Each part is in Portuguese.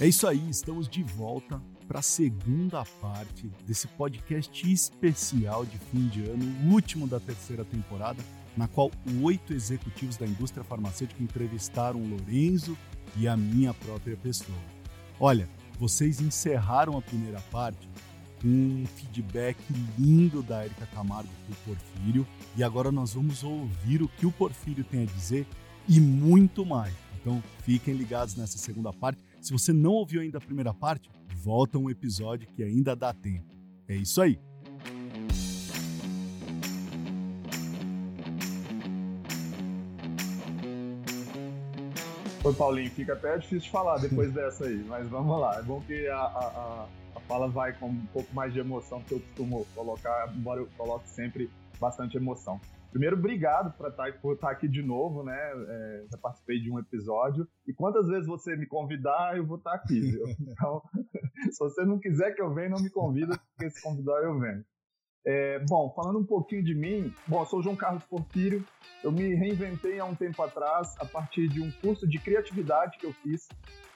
É isso aí, estamos de volta para a segunda parte desse podcast especial de fim de ano, o último da terceira temporada, na qual oito executivos da indústria farmacêutica entrevistaram o Lorenzo e a minha própria pessoa. Olha, vocês encerraram a primeira parte com um feedback lindo da Erika Camargo para o Porfírio e agora nós vamos ouvir o que o Porfírio tem a dizer e muito mais. Então fiquem ligados nessa segunda parte se você não ouviu ainda a primeira parte, volta um episódio que ainda dá tempo. É isso aí. Oi, Paulinho, fica até difícil falar depois dessa aí, mas vamos lá. É bom que a, a, a fala vai com um pouco mais de emoção que eu costumo colocar, embora eu coloque sempre bastante emoção. Primeiro, obrigado por estar, tá, por estar tá aqui de novo, né? É, já participei de um episódio. E quantas vezes você me convidar, eu vou estar tá aqui, viu? Então, se você não quiser que eu venha, não me convida, porque se convidar, eu venho. É, bom, falando um pouquinho de mim, bom, eu sou o João Carlos Porfírio, eu me reinventei há um tempo atrás a partir de um curso de criatividade que eu fiz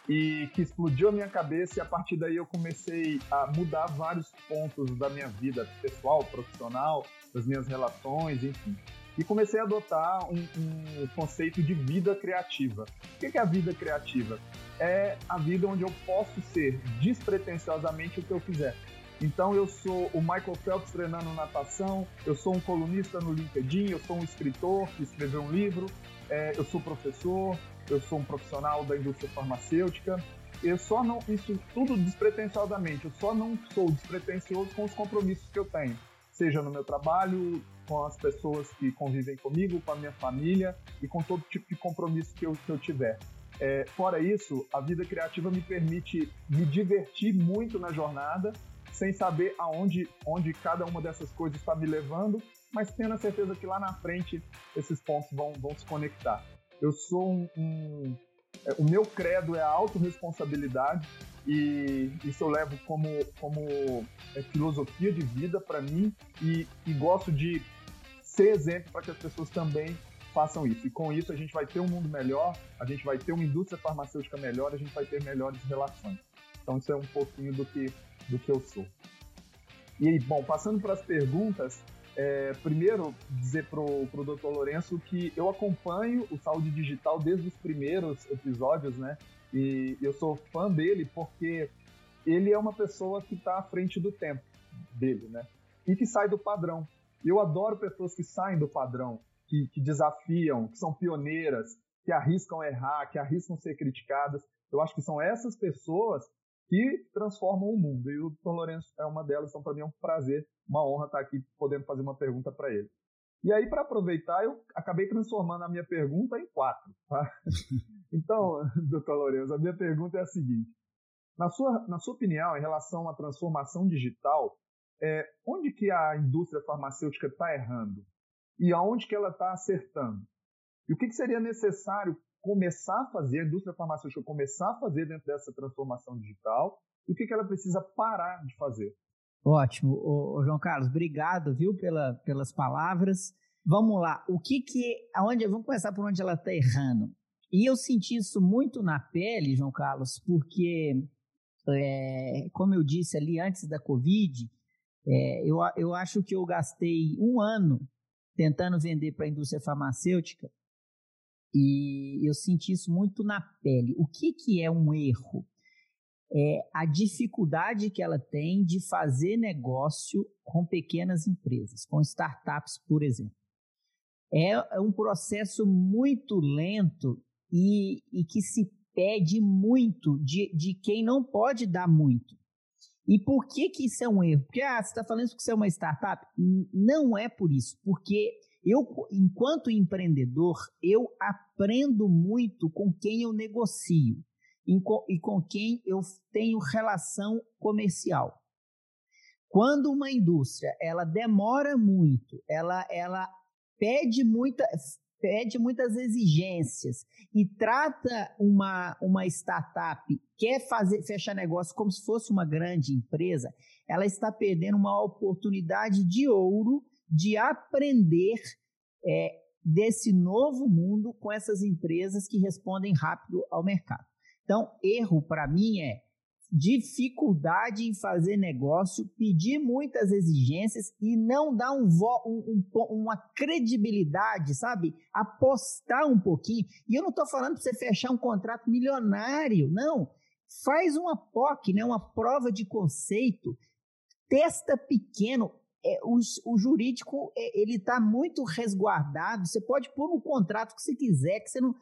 e que explodiu a minha cabeça e a partir daí eu comecei a mudar vários pontos da minha vida pessoal, profissional, das minhas relações, enfim. E comecei a adotar um, um conceito de vida criativa. O que é a vida criativa? É a vida onde eu posso ser despretensiosamente o que eu quiser. Então eu sou o Michael Phelps treinando natação, eu sou um colunista no LinkedIn, eu sou um escritor que escreveu um livro, é, eu sou professor, eu sou um profissional da indústria farmacêutica. Eu só não, isso tudo despretensiosamente, eu só não sou despretensioso com os compromissos que eu tenho seja no meu trabalho, com as pessoas que convivem comigo, com a minha família e com todo tipo de compromisso que eu, que eu tiver. É, fora isso, a vida criativa me permite me divertir muito na jornada, sem saber aonde onde cada uma dessas coisas está me levando, mas tendo a certeza que lá na frente esses pontos vão, vão se conectar. Eu sou um, um é, o meu credo é a autorresponsabilidade e isso eu levo como, como é, filosofia de vida para mim e, e gosto de ser exemplo para que as pessoas também façam isso. E com isso a gente vai ter um mundo melhor, a gente vai ter uma indústria farmacêutica melhor, a gente vai ter melhores relações. Então isso é um pouquinho do que, do que eu sou. E bom, passando para as perguntas, é, primeiro dizer pro, o Dr. Lourenço que eu acompanho o Saúde Digital desde os primeiros episódios, né? E eu sou fã dele porque ele é uma pessoa que está à frente do tempo dele, né? E que sai do padrão. Eu adoro pessoas que saem do padrão, que, que desafiam, que são pioneiras, que arriscam errar, que arriscam ser criticadas. Eu acho que são essas pessoas que transformam o mundo. E o Tom Lourenço é uma delas, então para mim é um prazer, uma honra estar aqui podendo fazer uma pergunta para ele. E aí, para aproveitar, eu acabei transformando a minha pergunta em quatro. Tá? Então, doutor Lourenço, a minha pergunta é a seguinte. Na sua, na sua opinião, em relação à transformação digital, é, onde que a indústria farmacêutica está errando? E aonde que ela está acertando? E o que, que seria necessário começar a fazer, a indústria farmacêutica começar a fazer dentro dessa transformação digital? E o que, que ela precisa parar de fazer? Ótimo. Ô, ô João Carlos, obrigado, viu, pela, pelas palavras. Vamos lá. O que que, aonde, vamos começar por onde ela está errando. E eu senti isso muito na pele, João Carlos, porque, é, como eu disse ali antes da Covid, é, eu, eu acho que eu gastei um ano tentando vender para a indústria farmacêutica e eu senti isso muito na pele. O que, que é um erro? É a dificuldade que ela tem de fazer negócio com pequenas empresas, com startups, por exemplo. É, é um processo muito lento e, e que se pede muito de, de quem não pode dar muito. E por que, que isso é um erro? Porque ah, você está falando que isso é uma startup? Não é por isso, porque eu, enquanto empreendedor, eu aprendo muito com quem eu negocio e com quem eu tenho relação comercial. Quando uma indústria ela demora muito, ela, ela pede muita, pede muitas exigências e trata uma, uma startup, quer fazer fechar negócio como se fosse uma grande empresa, ela está perdendo uma oportunidade de ouro de aprender é, desse novo mundo com essas empresas que respondem rápido ao mercado. Então, erro para mim é dificuldade em fazer negócio, pedir muitas exigências e não dar um, um, um, uma credibilidade, sabe? Apostar um pouquinho. E eu não estou falando para você fechar um contrato milionário, não. Faz uma POC, né? uma prova de conceito, testa pequeno. É, o, o, jurídico é, ele está muito resguardado. Você pode pôr no contrato que você quiser, que você não.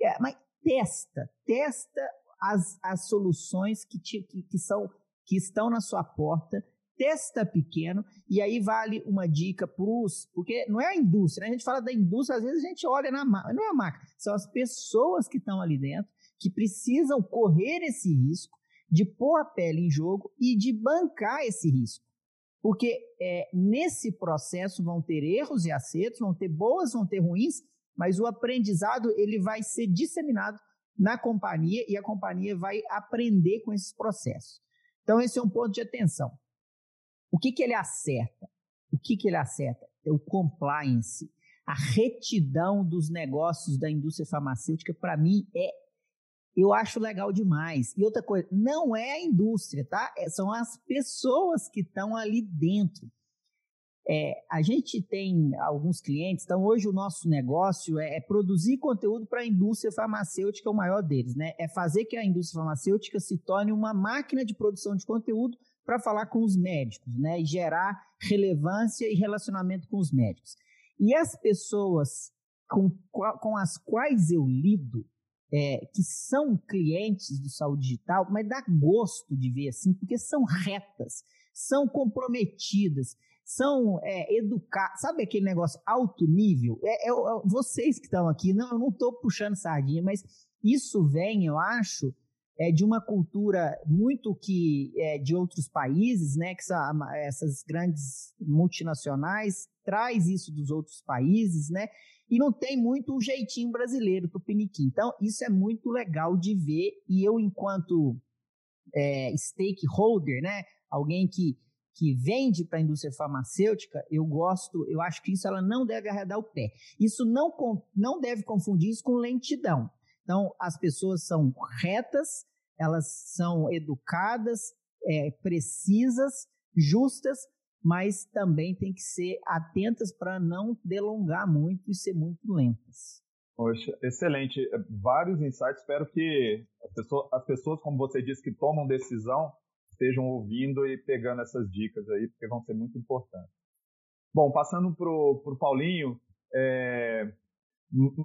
É, mas testa, testa as, as soluções que, te, que, que, são, que estão na sua porta, testa pequeno, e aí vale uma dica para os. Porque não é a indústria, né? a gente fala da indústria, às vezes a gente olha na não é a máquina, são as pessoas que estão ali dentro, que precisam correr esse risco de pôr a pele em jogo e de bancar esse risco. Porque é, nesse processo vão ter erros e acertos, vão ter boas, vão ter ruins, mas o aprendizado ele vai ser disseminado na companhia e a companhia vai aprender com esses processos. Então, esse é um ponto de atenção. O que, que ele acerta? O que, que ele acerta? É o compliance. A retidão dos negócios da indústria farmacêutica, para mim, é. Eu acho legal demais. E outra coisa, não é a indústria, tá? É, são as pessoas que estão ali dentro. É, a gente tem alguns clientes, então hoje o nosso negócio é, é produzir conteúdo para a indústria farmacêutica, o maior deles, né? É fazer que a indústria farmacêutica se torne uma máquina de produção de conteúdo para falar com os médicos, né? E gerar relevância e relacionamento com os médicos. E as pessoas com, com as quais eu lido, é, que são clientes do saúde digital, mas dá gosto de ver assim, porque são retas, são comprometidas são é, educados. Sabe aquele negócio alto nível? É, é, é vocês que estão aqui, não, eu não estou puxando sardinha, mas isso vem, eu acho, é, de uma cultura muito que é, de outros países, né? Que são essas grandes multinacionais traz isso dos outros países, né? E não tem muito o jeitinho brasileiro, tupiniquim. Então, isso é muito legal de ver. E eu, enquanto é, stakeholder, né? Alguém que que vende para a indústria farmacêutica, eu gosto, eu acho que isso ela não deve arredar o pé. Isso não, não deve confundir isso com lentidão. Então, as pessoas são retas, elas são educadas, é, precisas, justas, mas também tem que ser atentas para não delongar muito e ser muito lentas. Poxa, excelente. Vários insights. Espero que as pessoas, as pessoas, como você disse, que tomam decisão, estejam ouvindo e pegando essas dicas aí, porque vão ser muito importantes. Bom, passando para o Paulinho, é,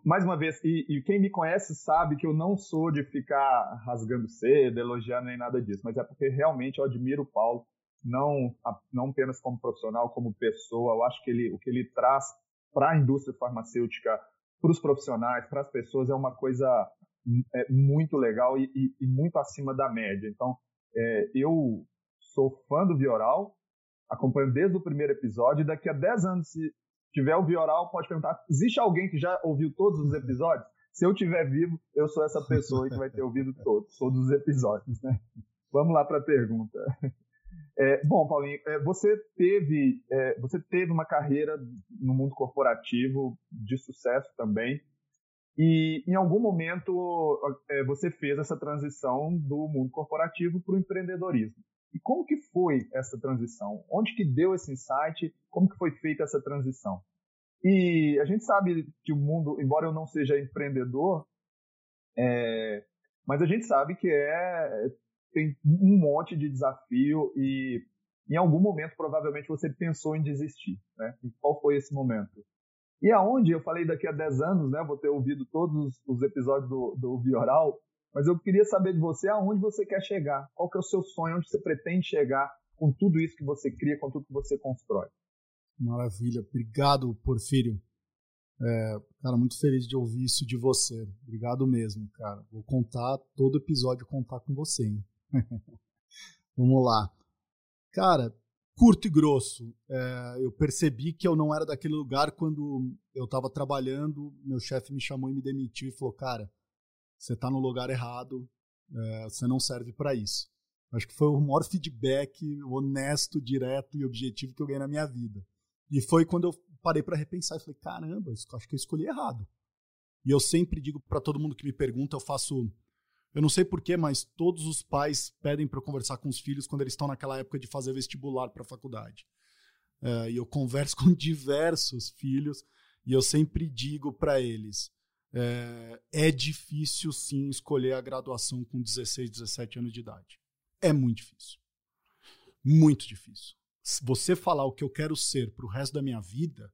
mais uma vez, e, e, quem me conhece sabe que eu não sou de ficar rasgando cedo, elogiando nem nada disso, mas é porque realmente eu admiro o Paulo, não, não apenas como profissional, como pessoa. Eu acho que ele, o que ele traz para a indústria farmacêutica, para os profissionais, para as pessoas, é uma coisa é, muito legal e, e, e muito acima da média. Então, é, eu sou fã do Vioral, acompanho desde o primeiro episódio, e daqui a 10 anos, se tiver o Vioral, pode perguntar: existe alguém que já ouviu todos os episódios? Se eu estiver vivo, eu sou essa pessoa que vai ter ouvido todos, todos os episódios, né? Vamos lá para a pergunta. É, bom, Paulinho, é, você teve é, você teve uma carreira no mundo corporativo de sucesso também. E em algum momento é, você fez essa transição do mundo corporativo para o empreendedorismo. E como que foi essa transição? Onde que deu esse insight? Como que foi feita essa transição? E a gente sabe que o mundo, embora eu não seja empreendedor, é, mas a gente sabe que é tem um monte de desafio e em algum momento provavelmente você pensou em desistir, né? E qual foi esse momento? E aonde, eu falei daqui a 10 anos, né, vou ter ouvido todos os episódios do, do Bioral, mas eu queria saber de você aonde você quer chegar, qual que é o seu sonho, onde você pretende chegar com tudo isso que você cria, com tudo que você constrói. Maravilha, obrigado, Porfírio. É, cara, muito feliz de ouvir isso de você. Obrigado mesmo, cara. Vou contar todo episódio contar com você, hein? Vamos lá. Cara, curto e grosso. É, eu percebi que eu não era daquele lugar quando eu estava trabalhando, meu chefe me chamou e me demitiu e falou: Cara, você está no lugar errado, é, você não serve para isso. Acho que foi o maior feedback honesto, direto e objetivo que eu ganhei na minha vida. E foi quando eu parei para repensar e falei: Caramba, acho que eu escolhi errado. E eu sempre digo para todo mundo que me pergunta, eu faço Eu não sei porquê, mas todos os pais pedem para eu conversar com os filhos quando eles estão naquela época de fazer vestibular para a faculdade. É, e eu converso com diversos filhos e eu sempre digo para eles: é, é difícil sim escolher a graduação com 16, 17 anos de idade. É muito difícil. Muito difícil. Se você falar o que eu quero ser para o resto da minha vida,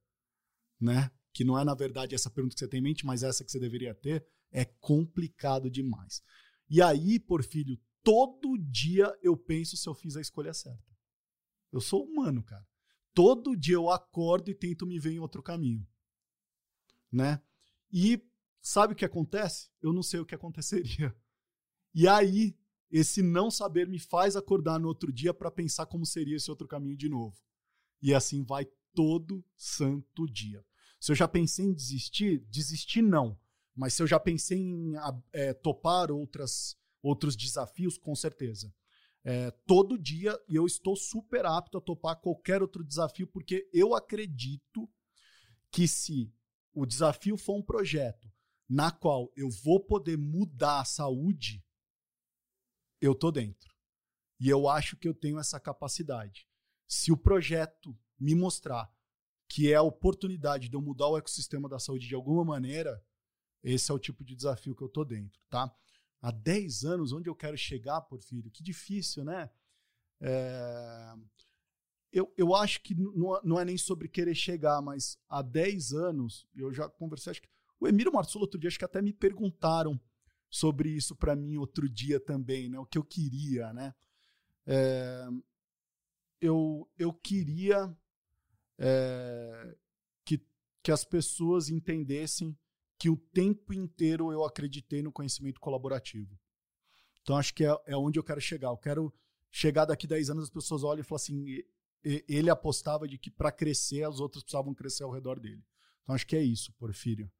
né? Que não é na verdade essa pergunta que você tem em mente, mas essa que você deveria ter, é complicado demais. E aí, por filho, todo dia eu penso se eu fiz a escolha certa. Eu sou humano, cara. Todo dia eu acordo e tento me ver em outro caminho, né? E sabe o que acontece? Eu não sei o que aconteceria. E aí, esse não saber me faz acordar no outro dia para pensar como seria esse outro caminho de novo. E assim vai todo santo dia. Se eu já pensei em desistir, desistir não. Mas se eu já pensei em é, topar outras, outros desafios, com certeza. É, todo dia e eu estou super apto a topar qualquer outro desafio, porque eu acredito que se o desafio for um projeto na qual eu vou poder mudar a saúde, eu tô dentro. E eu acho que eu tenho essa capacidade. Se o projeto me mostrar que é a oportunidade de eu mudar o ecossistema da saúde de alguma maneira, esse é o tipo de desafio que eu tô dentro, tá? Há 10 anos, onde eu quero chegar, Porfírio? Que difícil, né? É... Eu, eu acho que não, não é nem sobre querer chegar, mas há 10 anos, eu já conversei, acho que o Emílio Marçulo outro dia, acho que até me perguntaram sobre isso para mim outro dia também, né? O que eu queria, né? É... Eu, eu queria é, que, que as pessoas entendessem que o tempo inteiro eu acreditei no conhecimento colaborativo. Então, acho que é, é onde eu quero chegar. Eu quero chegar daqui 10 anos, as pessoas olham e falam assim: ele apostava de que para crescer, as outras precisavam crescer ao redor dele. Então, acho que é isso, Porfírio.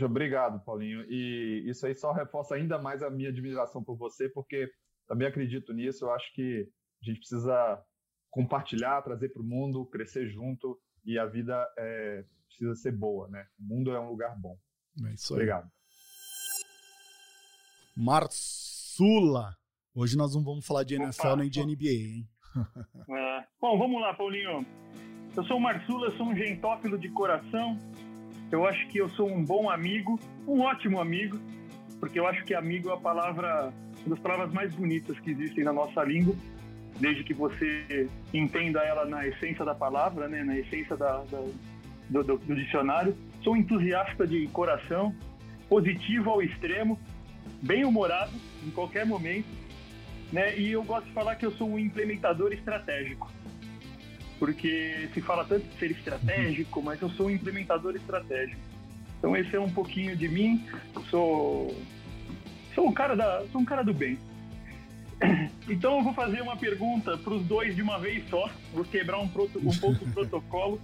Obrigado, Paulinho. E isso aí só reforça ainda mais a minha admiração por você, porque também acredito nisso. Eu acho que a gente precisa compartilhar, trazer para o mundo, crescer junto e a vida é, precisa ser boa, né? O mundo é um lugar bom. É isso aí. Obrigado. Marsula. Hoje nós não vamos falar de NFL Opa, nem de NBA, hein? É. Bom, vamos lá, Paulinho. Eu sou o Marsula, sou um gentófilo de coração. Eu acho que eu sou um bom amigo, um ótimo amigo, porque eu acho que amigo é a palavra, uma das palavras mais bonitas que existem na nossa língua desde que você entenda ela na essência da palavra, né, na essência da, da do, do, do, dicionário. Sou entusiasta de coração, positivo ao extremo, bem humorado em qualquer momento, né? E eu gosto de falar que eu sou um implementador estratégico, porque se fala tanto de ser estratégico, mas eu sou um implementador estratégico. Então esse é um pouquinho de mim. Sou sou um cara da sou um cara do bem. Então eu vou fazer uma pergunta para os dois de uma vez só. Vou quebrar um, proto, um pouco o protocolo,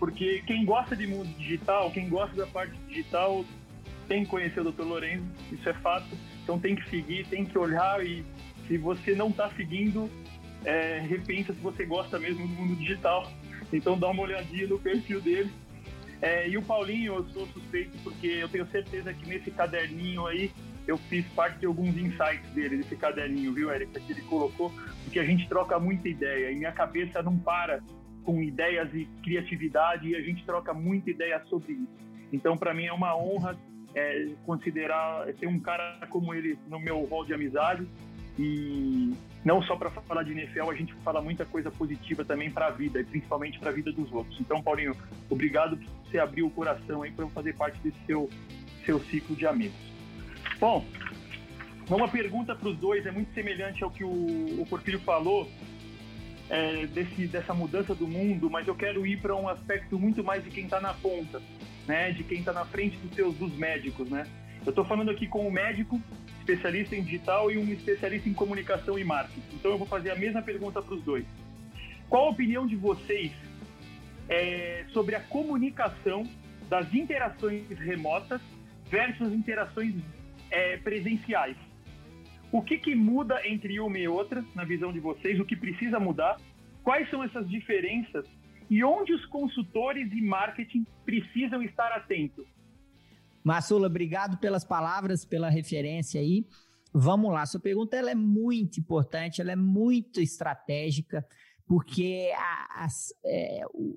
porque quem gosta de mundo digital, quem gosta da parte digital, tem que conhecer o Dr. Lorenzo, isso é fato. Então tem que seguir, tem que olhar e se você não está seguindo, é, repensa se você gosta mesmo do mundo digital. Então dá uma olhadinha no perfil dele. É, e o Paulinho, eu sou suspeito porque eu tenho certeza que nesse caderninho aí eu fiz parte de alguns insights dele, desse caderninho, viu, Eric, que ele colocou, porque a gente troca muita ideia e minha cabeça não para com ideias e criatividade e a gente troca muita ideia sobre isso. Então, para mim é uma honra é, considerar ter um cara como ele no meu rol de amizade e não só para falar de NFL, a gente fala muita coisa positiva também para a vida, e principalmente para a vida dos outros. Então, Paulinho, obrigado por você abrir o coração aí para eu fazer parte desse seu, seu ciclo de amigos. Bom, uma pergunta para os dois é muito semelhante ao que o, o Porfírio falou, é, desse, dessa mudança do mundo, mas eu quero ir para um aspecto muito mais de quem está na ponta, né? De quem está na frente dos seus dos médicos, né? Eu estou falando aqui com um médico, especialista em digital e um especialista em comunicação e marketing. Então eu vou fazer a mesma pergunta para os dois. Qual a opinião de vocês é, sobre a comunicação das interações remotas versus interações é, presenciais. O que, que muda entre uma e outra, na visão de vocês? O que precisa mudar? Quais são essas diferenças? E onde os consultores e marketing precisam estar atentos? Massula, obrigado pelas palavras, pela referência aí. vamos lá, sua pergunta ela é muito importante, ela é muito estratégica, porque a, a, é, o,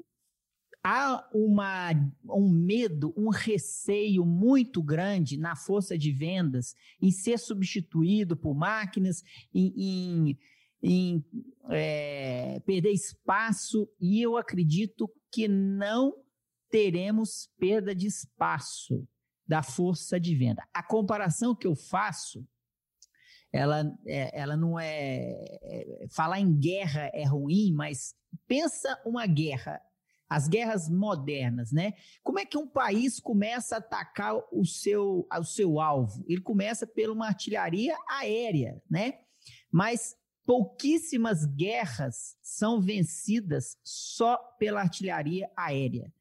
há uma, um medo, um receio muito grande na força de vendas em ser substituído por máquinas, em, em, em é, perder espaço, e eu acredito que não teremos perda de espaço da força de venda. A comparação que eu faço, ela, é, ela não é, é. Falar em guerra é ruim, mas pensa uma guerra as guerras modernas, né? Como é que um país começa a atacar o seu, o seu alvo? Ele começa por uma artilharia aérea, né? Mas pouquíssimas guerras são vencidas só pela artilharia aérea.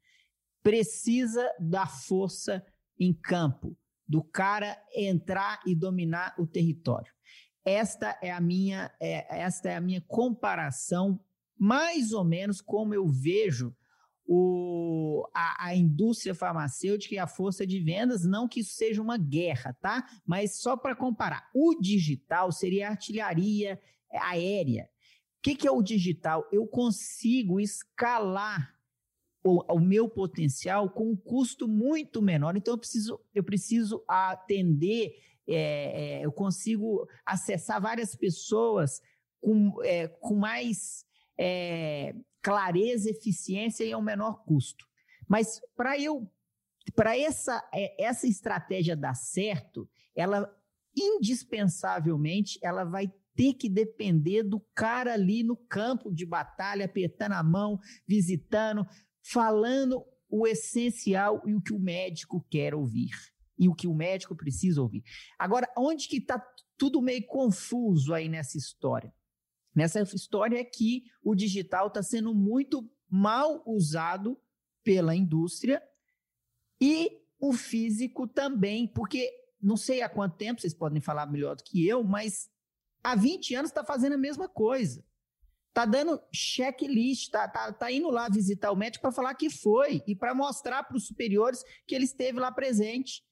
Precisa da força em campo, do cara entrar e dominar o território. Esta é a minha, é, esta é a minha comparação, mais ou menos como eu vejo o, a, a, indústria farmacêutica e a força de vendas, não que isso seja uma guerra, tá? Mas só para comparar, o digital seria artilharia aérea. O que, que, é o digital? Eu consigo escalar o, o, meu potencial com um custo muito menor. Então, eu preciso, eu preciso atender, é, é, eu consigo acessar várias pessoas com, é, com mais é, clareza, eficiência e ao menor custo. Mas para eu, para essa, é, essa estratégia dar certo, ela indispensavelmente ela vai ter que depender do cara ali no campo de batalha, apertando a mão, visitando, falando o essencial e o que o médico quer ouvir e o que o médico precisa ouvir. Agora, onde que está tudo meio confuso aí nessa história? Nessa história é que o digital está sendo muito mal usado pela indústria e o físico também, porque não sei há quanto tempo, vocês podem falar melhor do que eu, mas há 20 anos está fazendo a mesma coisa. Está dando checklist, está tá, tá indo lá visitar o médico para falar que foi e para mostrar para os superiores que ele esteve lá presente.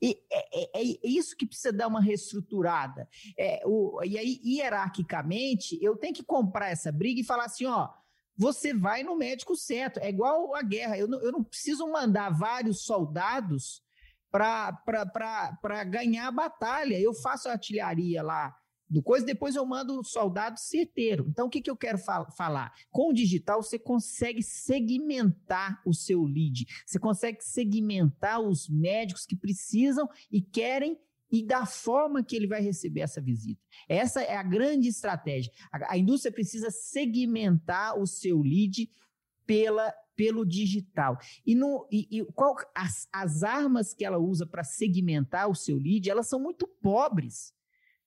E é, é, é, isso que precisa dar uma reestruturada. É, o, e aí, hierarquicamente, eu tenho que comprar essa briga e falar assim: ó, você vai no médico certo. É igual a guerra. Eu não, eu não preciso mandar vários soldados para ganhar a batalha. Eu faço artilharia lá do coisa, depois eu mando soldado certeiro. Então, o que, que eu quero fal falar? Com o digital, você consegue segmentar o seu lead, você consegue segmentar os médicos que precisam e querem e da forma que ele vai receber essa visita. Essa é a grande estratégia. A, a indústria precisa segmentar o seu lead pela, pelo digital. E, no, e, e qual, as, as armas que ela usa para segmentar o seu lead, elas são muito pobres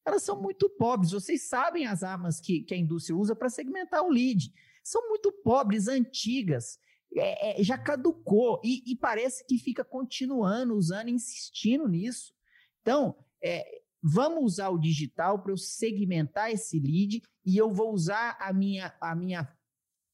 elas são muito pobres. Vocês sabem as armas que, que a indústria usa para segmentar o lead. São muito pobres, antigas, é, é, já caducou e, e, parece que fica continuando usando, insistindo nisso. Então, é, vamos usar o digital para eu segmentar esse lead e eu vou usar a minha, a minha,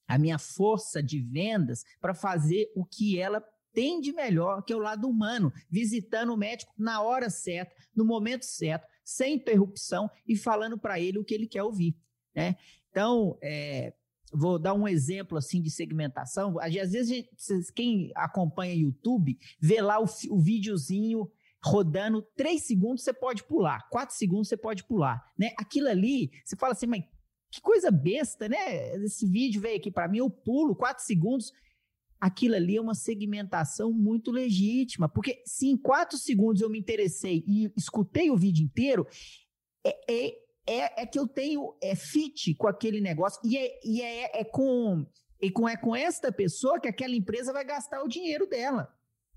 a minha força de vendas para fazer o que ela tem de melhor, que é o lado humano, visitando o médico na hora certa, no momento certo, sem interrupção e falando para ele o que ele quer ouvir. Né? Então, é, vou dar um exemplo assim de segmentação. Às vezes, gente, quem acompanha YouTube vê lá o, o videozinho rodando, três segundos você pode pular, quatro segundos você pode pular. Né? Aquilo ali, você fala assim, mas que coisa besta, né? Esse vídeo veio aqui para mim, eu pulo quatro segundos aquilo ali é uma segmentação muito legítima, porque se em quatro segundos eu me interessei e escutei o vídeo inteiro, é, é, é, é que eu tenho é fit com aquele negócio e é, e é, é com e com, é com esta pessoa que aquela empresa vai gastar o dinheiro dela,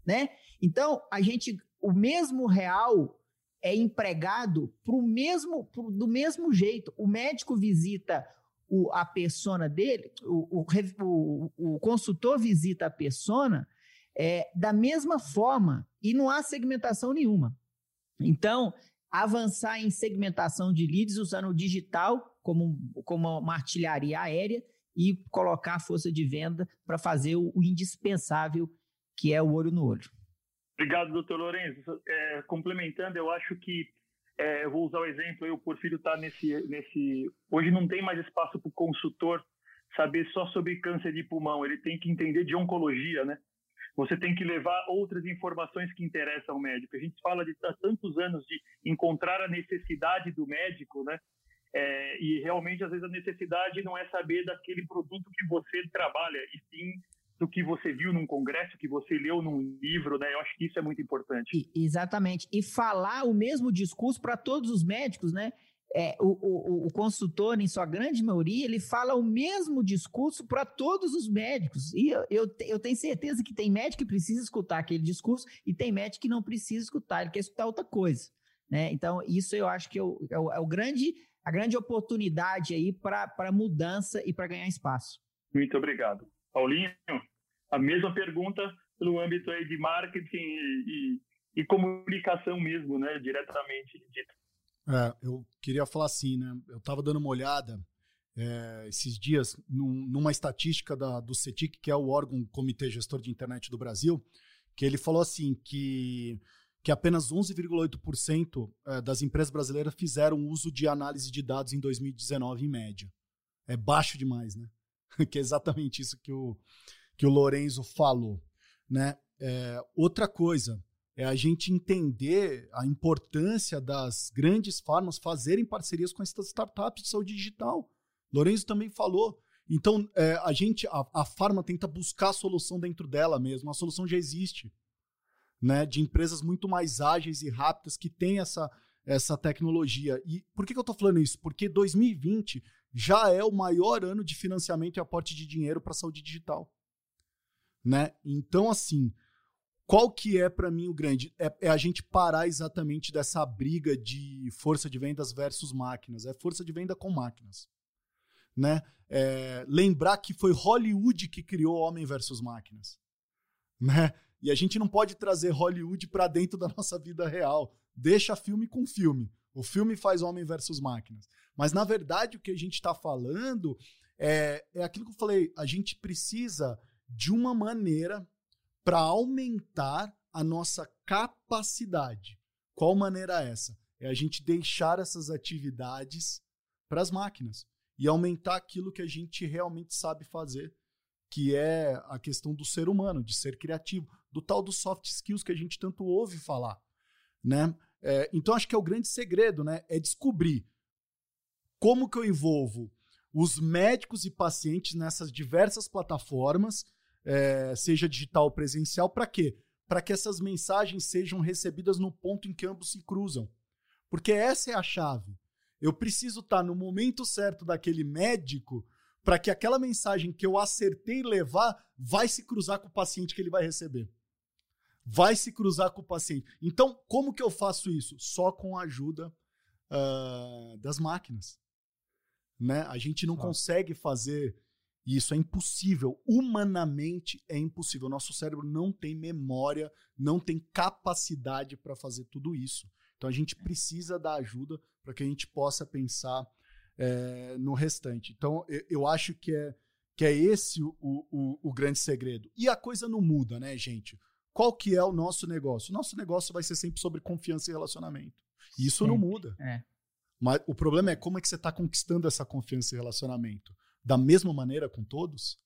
né? Então a gente o mesmo real é empregado pro mesmo pro, do mesmo jeito. O médico visita o, a persona dele, o, o, o, consultor visita a persona é, da mesma forma e não há segmentação nenhuma. Então, avançar em segmentação de leads usando o digital como, como uma artilharia aérea e colocar a força de venda para fazer o, o, indispensável, que é o olho no olho. Obrigado, doutor Lourenço. É, complementando, eu acho que é, eu vou usar o exemplo, o Porfírio está nesse, nesse... Hoje não tem mais espaço para o consultor saber só sobre câncer de pulmão, ele tem que entender de oncologia, né? Você tem que levar outras informações que interessam ao médico. A gente fala de há tantos anos de encontrar a necessidade do médico, né? É, e realmente, às vezes, a necessidade não é saber daquele produto que você trabalha, e sim do que você viu num congresso, que você leu num livro, né? Eu acho que isso é muito importante. E, exatamente. E falar o mesmo discurso para todos os médicos, né? É, o, o, o, consultor, em sua grande maioria, ele fala o mesmo discurso para todos os médicos. E eu, eu, eu, tenho certeza que tem médico que precisa escutar aquele discurso e tem médico que não precisa escutar, ele quer escutar outra coisa. Né? Então, isso eu acho que é o, é o, é o grande, a grande oportunidade aí para mudança e para ganhar espaço. Muito obrigado. Paulinho, a mesma pergunta no âmbito aí de marketing e, e, e comunicação mesmo, né, diretamente dito. É, eu queria falar assim, né? Eu estava dando uma olhada é, esses dias num, numa estatística da, do CETIC, que é o órgão Comitê Gestor de Internet do Brasil, que ele falou assim que, que apenas 11,8% é, das empresas brasileiras fizeram uso de análise de dados em 2019 em média. É baixo demais, né? que é exatamente isso que o, que o Lorenzo falou, né? É, outra coisa é a gente entender a importância das grandes farmas fazerem parcerias com essas startups de saúde digital. Lorenzo também falou. Então, é, a gente, a, a farma tenta buscar a solução dentro dela mesmo. A solução já existe, né? De empresas muito mais ágeis e rápidas que têm essa, essa tecnologia. E por que, que eu estou falando isso? Porque 2020 já é o maior ano de financiamento e aporte de dinheiro para a saúde digital né? Então, assim, qual que é para mim o grande? É, é, a gente parar exatamente dessa briga de força de vendas versus máquinas. É força de venda com máquinas, né? É, lembrar que foi Hollywood que criou Homem versus Máquinas, né? E a gente não pode trazer Hollywood para dentro da nossa vida real. Deixa filme com filme. O filme faz Homem versus Máquinas. Mas, na verdade, o que a gente está falando é, é aquilo que eu falei. A gente precisa de uma maneira para aumentar a nossa capacidade. Qual maneira é essa? É a gente deixar essas atividades para as máquinas e aumentar aquilo que a gente realmente sabe fazer, que é a questão do ser humano, de ser criativo, do tal dos soft skills que a gente tanto ouve falar, né? É, então acho que é o grande segredo, né? É descobrir como que eu envolvo os médicos e pacientes nessas diversas plataformas é, seja digital ou presencial, para quê? Para que essas mensagens sejam recebidas no ponto em que ambos se cruzam. Porque essa é a chave. Eu preciso estar tá no momento certo daquele médico para que aquela mensagem que eu acertei levar vai se cruzar com o paciente que ele vai receber. Vai se cruzar com o paciente. Então, como que eu faço isso? Só com a ajuda uh, das máquinas. Né? A gente não consegue fazer isso é impossível. Humanamente é impossível. Nosso cérebro não tem memória, não tem capacidade para fazer tudo isso. Então a gente precisa da ajuda para que a gente possa pensar é, no restante. Então eu, eu, acho que é, que é esse o, o, o grande segredo. E a coisa não muda, né, gente? Qual que é o nosso negócio? Nosso negócio vai ser sempre sobre confiança e relacionamento. Isso sempre. não muda. É. Mas o problema é como é que você está conquistando essa confiança e relacionamento da mesma maneira com todos?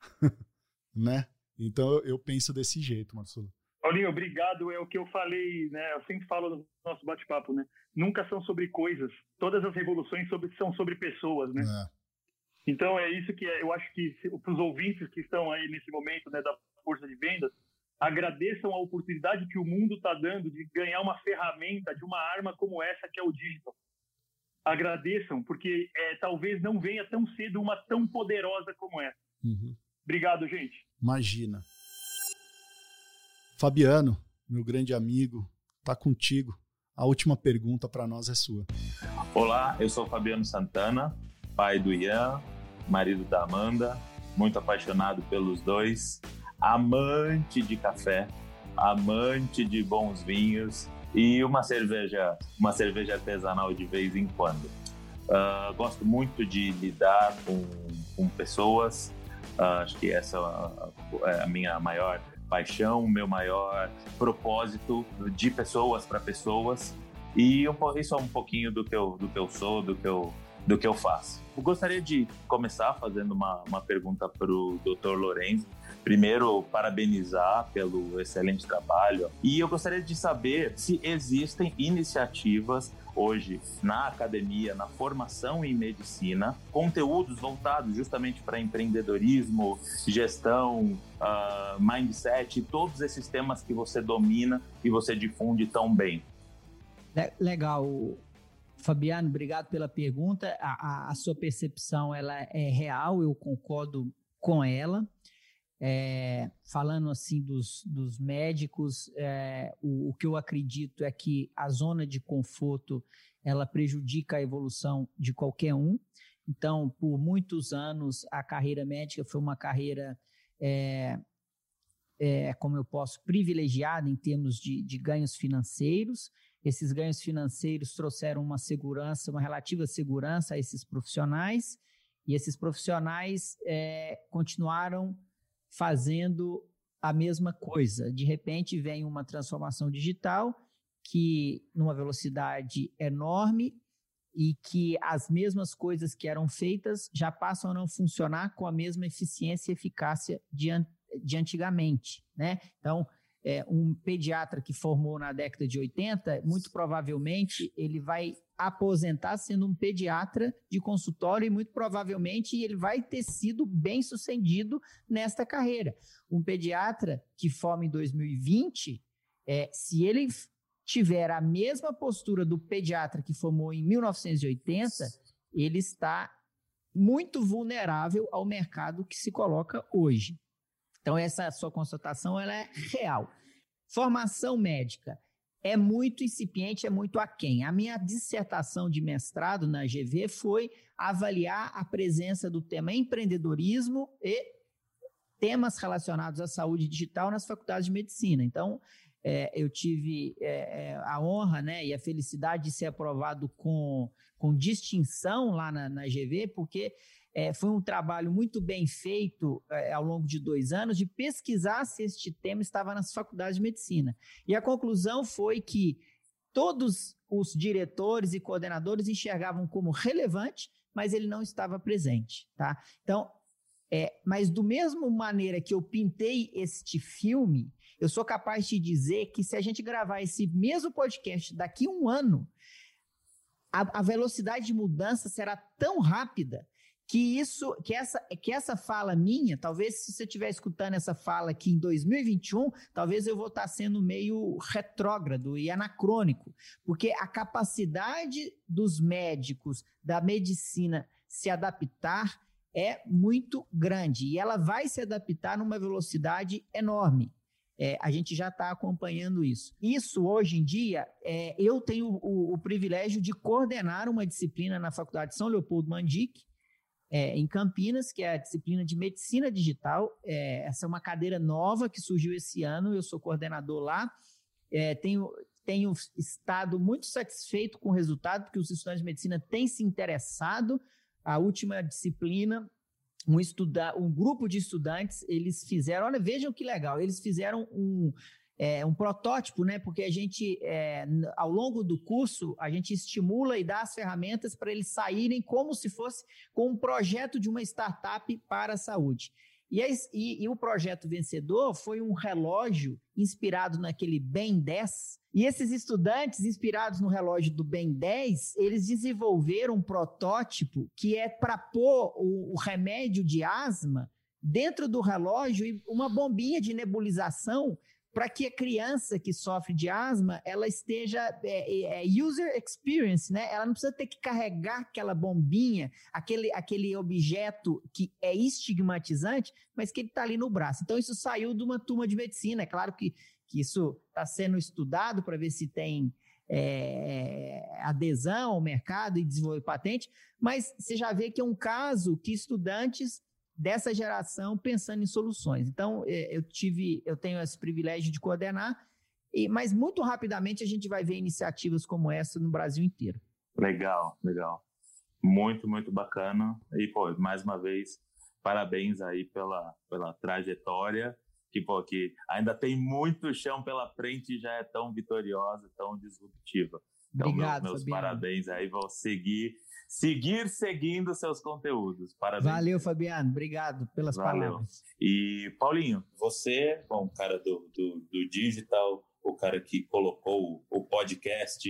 né? Então eu, penso desse jeito, Marcelo. Paulinho, obrigado. É o que eu falei, né? Eu sempre falo no nosso bate-papo, né? Nunca são sobre coisas. Todas as revoluções sobre, são sobre pessoas, né? É. Então é isso que é, eu acho que para os ouvintes que estão aí nesse momento, né, da força de vendas, agradeçam a oportunidade que o mundo está dando de ganhar uma ferramenta, de uma arma como essa que é o digital agradeçam, porque é, talvez não venha tão cedo uma tão poderosa como essa. Uhum. Obrigado, gente. Imagina. Fabiano, meu grande amigo, tá contigo. A última pergunta para nós é sua. Olá, eu sou Fabiano Santana, pai do Ian, marido da Amanda, muito apaixonado pelos dois, amante de café, amante de bons vinhos e uma cerveja, uma cerveja artesanal de vez em quando. Uh, gosto muito de lidar com, com pessoas, uh, acho que essa é a minha maior paixão, o meu maior propósito de pessoas para pessoas. E isso é um pouquinho do que eu, do que eu sou, do que eu, do que eu faço. Eu gostaria de começar fazendo uma, uma pergunta para o Dr. Lorenzo. Primeiro, parabenizar pelo excelente trabalho. E eu gostaria de saber se existem iniciativas hoje na academia, na formação em medicina, conteúdos voltados justamente para empreendedorismo, gestão, uh, mindset, todos esses temas que você domina e você difunde tão bem. Legal. Fabiano, obrigado pela pergunta. A, a, a sua percepção ela é real, eu concordo com ela. É, falando assim dos, dos médicos, é, o, o, que eu acredito é que a zona de conforto ela prejudica a evolução de qualquer um. Então, por muitos anos, a carreira médica foi uma carreira, é, é como eu posso, privilegiada em termos de, de ganhos financeiros. Esses ganhos financeiros trouxeram uma segurança, uma relativa segurança a esses profissionais, e esses profissionais é, continuaram fazendo a mesma coisa. De repente vem uma transformação digital que numa velocidade enorme e que as mesmas coisas que eram feitas já passam a não funcionar com a mesma eficiência e eficácia de, de antigamente, né? Então, é, um pediatra que formou na década de 80, muito provavelmente ele vai aposentar sendo um pediatra de consultório e muito provavelmente ele vai ter sido bem sucedido nesta carreira. Um pediatra que forma em 2020, é, se ele tiver a mesma postura do pediatra que formou em 1980, ele está muito vulnerável ao mercado que se coloca hoje. Então, essa sua constatação ela é real. Formação médica é muito incipiente, é muito aquém. A minha dissertação de mestrado na GV foi avaliar a presença do tema empreendedorismo e temas relacionados à saúde digital nas faculdades de medicina. Então, é, eu tive é, é a honra né, e a felicidade de ser aprovado com, com distinção lá na, na GV, porque é, foi um trabalho muito bem feito é, ao longo de dois anos de pesquisar se este tema estava nas faculdades de medicina. E a conclusão foi que todos os diretores e coordenadores enxergavam como relevante, mas ele não estava presente, tá? Então, é, mas do mesmo maneira que eu pintei este filme, eu sou capaz de dizer que se a gente gravar esse mesmo podcast daqui a um ano, a, a velocidade de mudança será tão rápida que isso, que essa, que essa fala minha, talvez se você estiver escutando essa fala aqui em 2021, talvez eu vou estar sendo meio retrógrado e anacrônico, porque a capacidade dos médicos da medicina se adaptar é muito grande e ela vai se adaptar numa velocidade enorme. É, a gente já está acompanhando isso. Isso, hoje em dia, é, eu tenho o, o, privilégio de coordenar uma disciplina na Faculdade de São Leopoldo Mandic, é, em Campinas, que é a disciplina de Medicina Digital. É, essa é uma cadeira nova que surgiu esse ano, eu sou coordenador lá. É, tenho, tenho estado muito satisfeito com o resultado, porque os estudantes de medicina têm se interessado. A última disciplina, um, estuda, um grupo de estudantes, eles fizeram, olha, vejam que legal, eles fizeram um, é, um protótipo, né? Porque a gente, é, ao longo do curso, a gente estimula e dá as ferramentas para eles saírem como se fosse com um projeto de uma startup para a saúde. E, e, e, o projeto vencedor foi um relógio inspirado naquele Ben 10. E esses estudantes, inspirados no relógio do Ben 10, eles desenvolveram um protótipo que é para pôr o, o remédio de asma dentro do relógio e uma bombinha de nebulização para que a criança que sofre de asma ela esteja é, é, é, user experience, né? Ela não precisa ter que carregar aquela bombinha, aquele, aquele objeto que é estigmatizante, mas que ele está ali no braço. Então isso saiu de uma turma de medicina. É claro que, que isso está sendo estudado para ver se tem é, adesão ao mercado e desenvolver patente, mas você já vê que é um caso que estudantes dessa geração pensando em soluções. Então, é, eu tive, eu tenho esse privilégio de coordenar, e, mas muito rapidamente a gente vai ver iniciativas como essa no Brasil inteiro. Legal, legal. Muito, muito bacana. E, pô, mais uma vez, parabéns aí pela, pela trajetória, que, pô, que ainda tem muito chão pela frente e já é tão vitoriosa, tão disruptiva. Então, Obrigado, meus, meus parabéns aí, vão seguir, seguir seguindo seus conteúdos. Parabéns. Valeu, Fabiano. Obrigado pelas Valeu. palavras. E, Paulinho, você, bom, cara do, do, do digital, o cara que colocou o podcast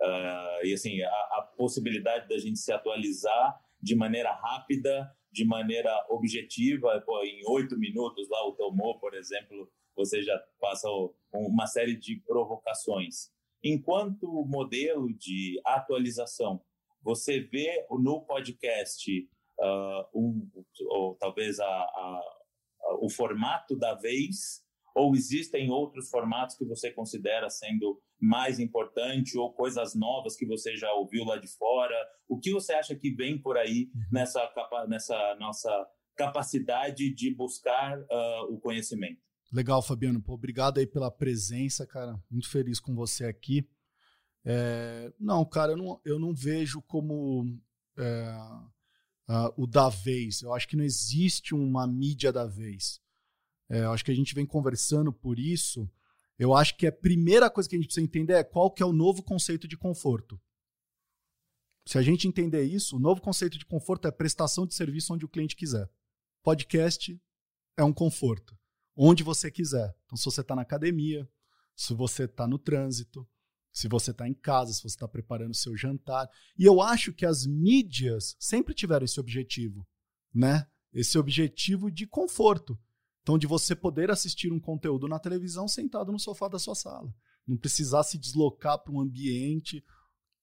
uh, e assim a, a, possibilidade da gente se atualizar de maneira rápida, de maneira objetiva, pô, em oito minutos lá o Tomou, por exemplo, você já passa uma série de provocações. Enquanto modelo de atualização, você vê no podcast uh, um, ou talvez a, a, a, o formato da vez, ou existem outros formatos que você considera sendo mais importante ou coisas novas que você já ouviu lá de fora? O que você acha que vem por aí uhum. nessa, nessa nossa capacidade de buscar uh, o conhecimento? Legal, Fabiano. Pô, obrigado aí pela presença, cara. Muito feliz com você aqui. É, não, cara, eu não, eu não vejo como é, o da vez. Eu acho que não existe uma mídia da vez. É, eu acho que a gente vem conversando por isso. Eu acho que a primeira coisa que a gente precisa entender é qual que é o novo conceito de conforto. Se a gente entender isso, o novo conceito de conforto é prestação de serviço onde o cliente quiser. Podcast é um conforto onde você quiser. Então, se você está na academia, se você está no trânsito, se você está em casa, se você está preparando seu jantar. E eu acho que as mídias sempre tiveram esse objetivo, né? Esse objetivo de conforto. Então, de você poder assistir um conteúdo na televisão sentado no sofá da sua sala. Não precisar se deslocar para um ambiente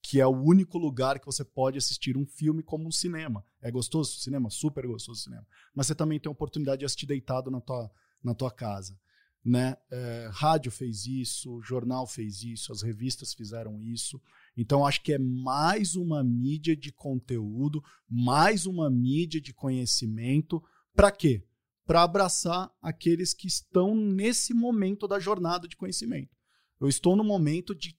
que é o único lugar que você pode assistir um filme como um cinema. É gostoso o cinema? Super gostoso o cinema. Mas você também tem a oportunidade de assistir deitado na tua, na tua casa. Né? É, rádio fez isso, jornal fez isso, as revistas fizeram isso. Então, acho que é mais uma mídia de conteúdo, mais uma mídia de conhecimento. Para quê? Para abraçar aqueles que estão nesse momento da jornada de conhecimento. Eu estou no momento de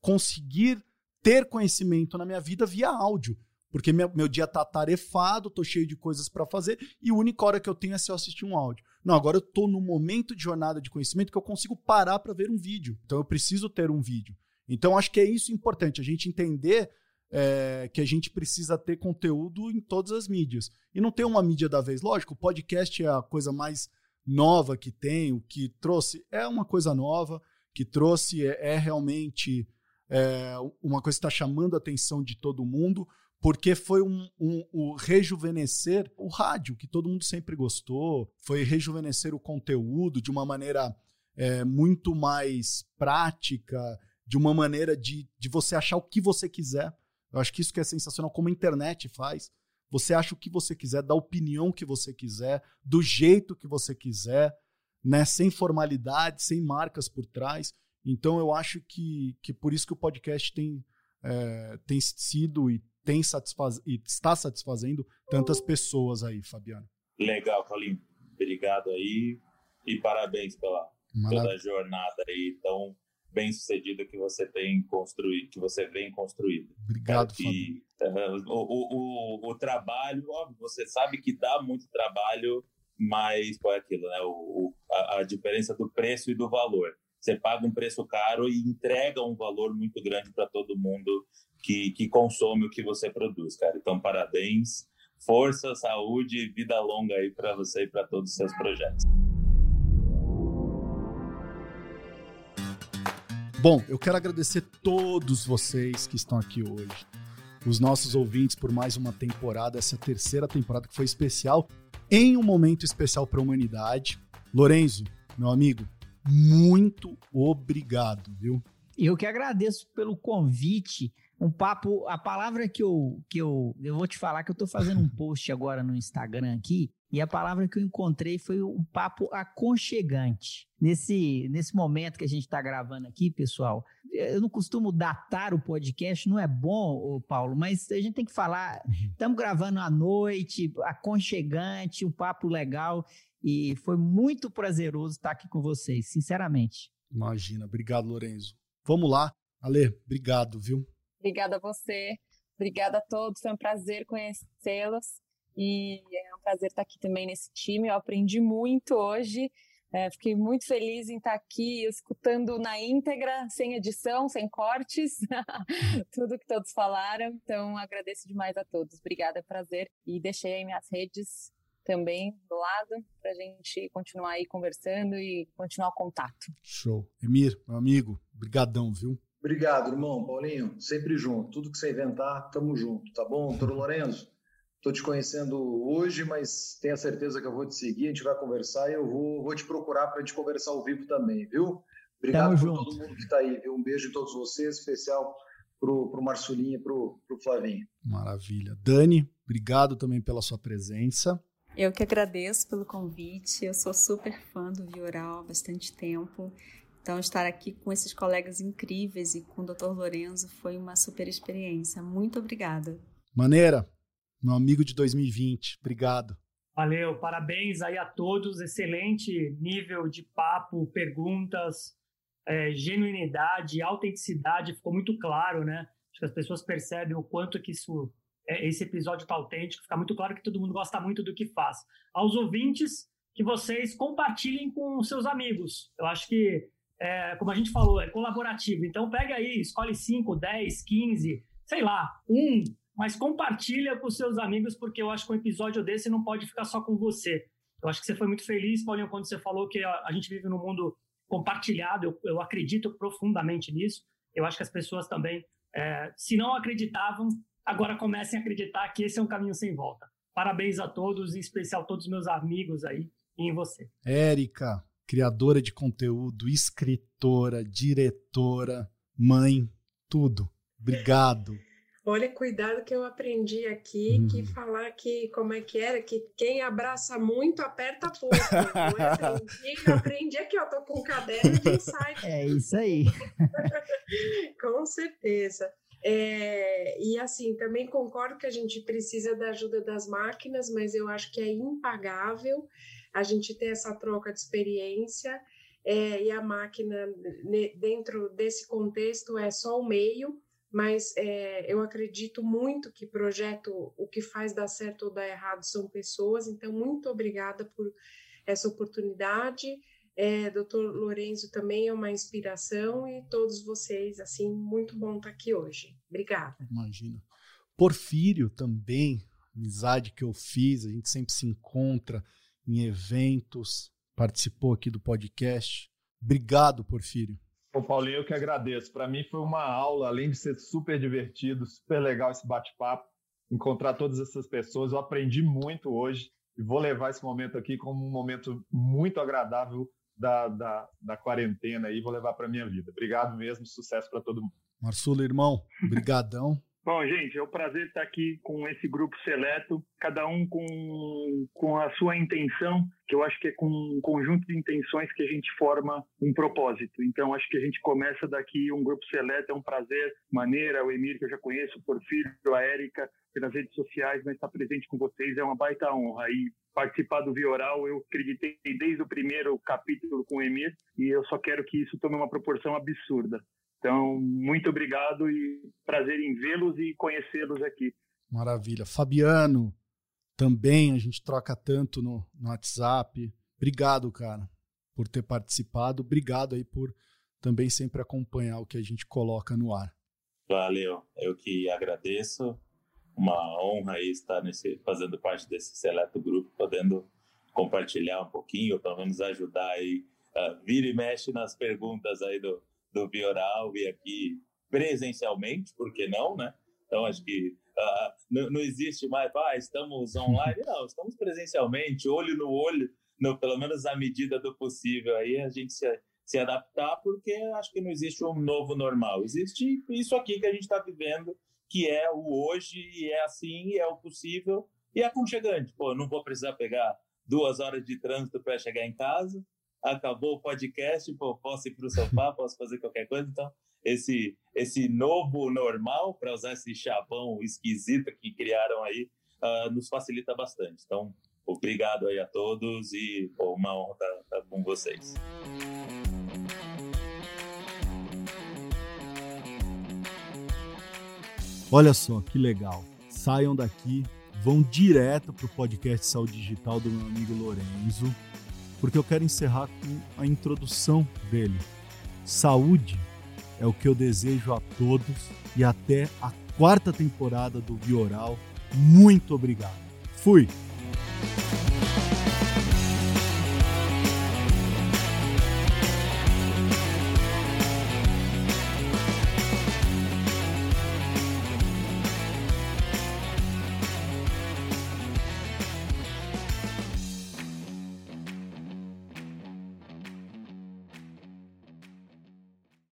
conseguir ter conhecimento na minha vida via áudio. Porque meu, meu dia tá tarefado, tô cheio de coisas para fazer, e a única hora que eu tenho é se eu assistir um áudio. Não, agora eu tô no momento de jornada de conhecimento que eu consigo parar para ver um vídeo. Então eu preciso ter um vídeo. Então acho que é isso importante, a gente entender é, que a gente precisa ter conteúdo em todas as mídias. E não ter uma mídia da vez. Lógico, o podcast é a coisa mais nova que tem, o que trouxe é uma coisa nova, que trouxe é, é realmente é, uma coisa que está chamando a atenção de todo mundo porque foi um, um, um, rejuvenescer o rádio, que todo mundo sempre gostou, foi rejuvenescer o conteúdo de uma maneira é, muito mais prática, de uma maneira de, de você achar o que você quiser. Eu acho que isso que é sensacional, como a internet faz. Você acha o que você quiser, da opinião que você quiser, do jeito que você quiser, né? sem formalidade, sem marcas por trás. Então eu acho que, que por isso que o podcast tem, é, tem sido e tem satisfaz... e está satisfazendo tantas pessoas aí, Fabiano. Legal, Paulinho. Obrigado aí e parabéns pela, pela jornada aí tão bem sucedida que você tem construído, que você vem construindo. Obrigado, que, uh, o, o, o, trabalho, óbvio, você sabe que dá muito trabalho, mas qual é aquilo, né? O, o a, a, diferença do preço e do valor. Você paga um preço caro e entrega um valor muito grande para todo mundo que, que consome o que você produz, cara. Então, parabéns, força, saúde e vida longa aí para você e para todos os seus projetos. Bom, eu quero agradecer todos vocês que estão aqui hoje, os nossos ouvintes por mais uma temporada, essa terceira temporada que foi especial, em um momento especial para a humanidade. Lorenzo, meu amigo, muito obrigado, viu? Eu que agradeço pelo convite um papo, a palavra que eu, que eu, eu vou te falar que eu estou fazendo um post agora no Instagram aqui, e a palavra que eu encontrei foi um papo aconchegante. Nesse, nesse momento que a gente está gravando aqui, pessoal, eu não costumo datar o podcast, não é bom, Paulo, mas a gente tem que falar. Estamos uhum. gravando à noite, aconchegante, um papo legal, e foi muito prazeroso estar aqui com vocês, sinceramente. Imagina, obrigado, Lorenzo. Vamos lá. Ale, obrigado, viu? Obrigada a você, obrigada a todos, foi um prazer conhecê-los e é um prazer estar aqui também nesse time. Eu aprendi muito hoje, É, fiquei muito feliz em estar aqui escutando na íntegra, sem edição, sem cortes, tudo que todos falaram. Então, agradeço demais a todos. Obrigada, é prazer. E deixei aí minhas redes também do lado para a gente continuar aí conversando e continuar o contato. Show. Emir, meu amigo, brigadão, viu? Obrigado, irmão. Paulinho, sempre junto. Tudo que você inventar, tamo junto, tá bom? Doutor Lorenzo, Estou te conhecendo hoje, mas tenha certeza que eu vou te seguir, a gente vai conversar e eu vou, vou te procurar para a gente conversar ao vivo também, viu? Obrigado Tamo por junto. todo mundo que está aí, viu? Um beijo de todos vocês, especial pro, pro Marcelinho e pro, pro Flavinho. Maravilha. Dani, obrigado também pela sua presença. Eu que agradeço pelo convite. Eu sou super fã do Vioral há bastante tempo. Então, estar aqui com esses colegas incríveis e com o Dr. Lorenzo foi uma super experiência. Muito obrigada. Maneira, meu amigo de 2020. Obrigado. Valeu, parabéns aí a todos. Excelente nível de papo, perguntas, é, genuinidade, autenticidade. Ficou muito claro, né? Acho que as pessoas percebem o quanto que isso, é, esse episódio está autêntico. Fica muito claro que todo mundo gosta muito do que faz. Aos ouvintes, que vocês compartilhem com seus amigos. Eu acho que, é, como a gente falou, é colaborativo. Então, pega aí, escolhe 5, 10, 15, sei lá, um mas compartilha com seus amigos, porque eu acho que um episódio desse não pode ficar só com você. Eu acho que você foi muito feliz, Paulinho, quando você falou que a, a gente vive num mundo compartilhado, eu, eu, acredito profundamente nisso. Eu acho que as pessoas também, é, se não acreditavam, agora comecem a acreditar que esse é um caminho sem volta. Parabéns a todos, em especial todos os meus amigos aí e em você. Érica, criadora de conteúdo, escritora, diretora, mãe, tudo. Obrigado. Olha, cuidado que eu aprendi aqui uhum. que falar que como é que era, que quem abraça muito aperta pouco. Eu aprendi, eu aprendi aqui, eu tô com um caderno de ensaio. É isso aí. com certeza. É, e assim, também concordo que a gente precisa da ajuda das máquinas, mas eu acho que é impagável a gente ter essa troca de experiência. É, e a máquina, dentro desse contexto, é só o meio mas é, eu acredito muito que projeto, o que faz dar certo ou dar errado são pessoas, então muito obrigada por essa oportunidade. É, Doutor Lorenzo também é uma inspiração e todos vocês, assim, muito bom estar aqui hoje. Obrigada. Imagina. Porfírio também, amizade que eu fiz, a gente sempre se encontra em eventos, participou aqui do podcast. Obrigado, Porfírio. Ô, Paulinho, eu que agradeço. Para mim foi uma aula, além de ser super divertido, super legal esse bate-papo, encontrar todas essas pessoas. Eu aprendi muito hoje e vou levar esse momento aqui como um momento muito agradável da, da, da quarentena e vou levar para minha vida. Obrigado mesmo, sucesso para todo mundo. Marçulo, irmão, brigadão. Bom, gente, é um prazer estar aqui com esse grupo seleto, cada um com, com a sua intenção, que eu acho que é com um conjunto de intenções que a gente forma um propósito. Então, acho que a gente começa daqui um grupo seleto, é um prazer. Maneira, o Emir, que eu já conheço, o Porfírio, a Érica, pelas redes sociais, mas estar presente com vocês é uma baita honra. E participar do Vioral, eu acreditei desde o primeiro capítulo com o Emir, e eu só quero que isso tome uma proporção absurda. Então, muito obrigado e prazer em vê-los e conhecê-los aqui. Maravilha. Fabiano, também a gente troca tanto no, no WhatsApp. Obrigado, cara, por ter participado. Obrigado aí por também sempre acompanhar o que a gente coloca no ar. Valeu, eu que agradeço. Uma honra aí estar nesse, fazendo parte desse seleto grupo, podendo compartilhar um pouquinho, ou pelo menos ajudar aí, uh, vira e mexe nas perguntas aí do, do Bioral e aqui presencialmente, por que não, né? Então, acho que uh, não, não, existe mais, ah, estamos online, não, estamos presencialmente, olho no olho, no, pelo menos à medida do possível, aí a gente se, se adaptar, porque acho que não existe um novo normal, existe isso aqui que a gente está vivendo, que é o hoje, e é assim, e é o possível, e é aconchegante. Pô, não vou precisar pegar duas horas de trânsito para chegar em casa, acabou o podcast, pô, posso ir para o sofá, posso fazer qualquer coisa. Então, esse, esse novo normal, para usar esse chavão esquisito que criaram aí, uh, nos facilita bastante. Então, obrigado aí a todos e pô, uma honra estar, estar com vocês. Olha só que legal. Saiam daqui, vão direto para o podcast Saúde Digital do meu amigo Lorenzo porque eu quero encerrar com a introdução dele. Saúde é o que eu desejo a todos e até a quarta temporada do Bioral. Muito obrigado. Fui!